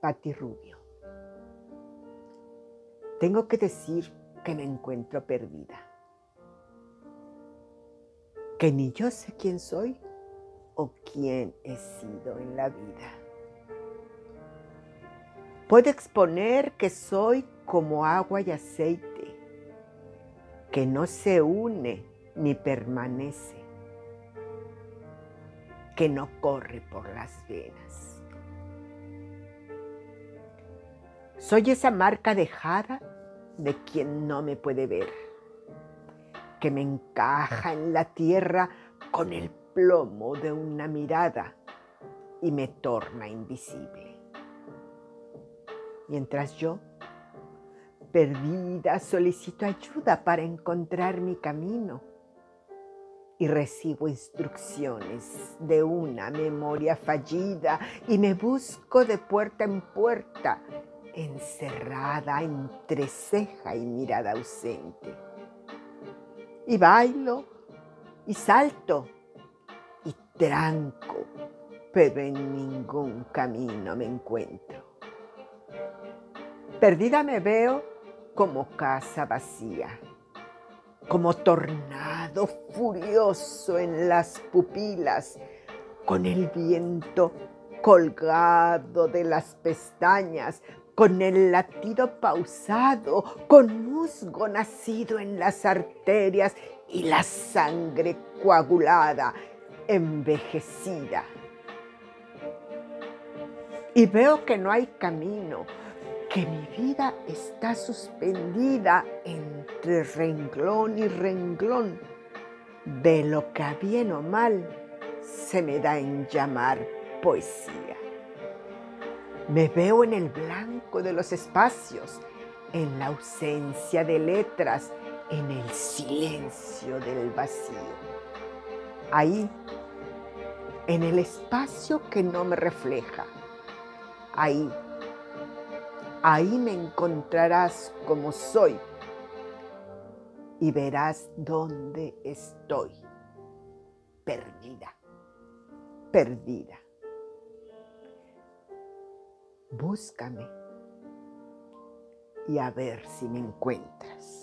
Patti Rubio. Tengo que decir que me encuentro perdida. Que ni yo sé quién soy o quién he sido en la vida. Puedo exponer que soy como agua y aceite, que no se une ni permanece, que no corre por las venas. Soy esa marca dejada de quien no me puede ver, que me encaja en la tierra con el plomo de una mirada y me torna invisible. Mientras yo, perdida, solicito ayuda para encontrar mi camino y recibo instrucciones de una memoria fallida y me busco de puerta en puerta encerrada entre ceja y mirada ausente. Y bailo y salto y tranco, pero en ningún camino me encuentro. Perdida me veo como casa vacía, como tornado furioso en las pupilas, con el viento colgado de las pestañas, con el latido pausado, con musgo nacido en las arterias y la sangre coagulada, envejecida. Y veo que no hay camino, que mi vida está suspendida entre renglón y renglón de lo que a bien o mal se me da en llamar poesía. Me veo en el blanco de los espacios, en la ausencia de letras, en el silencio del vacío. Ahí, en el espacio que no me refleja. Ahí, ahí me encontrarás como soy y verás dónde estoy. Perdida, perdida búscame y a ver si me encuentras.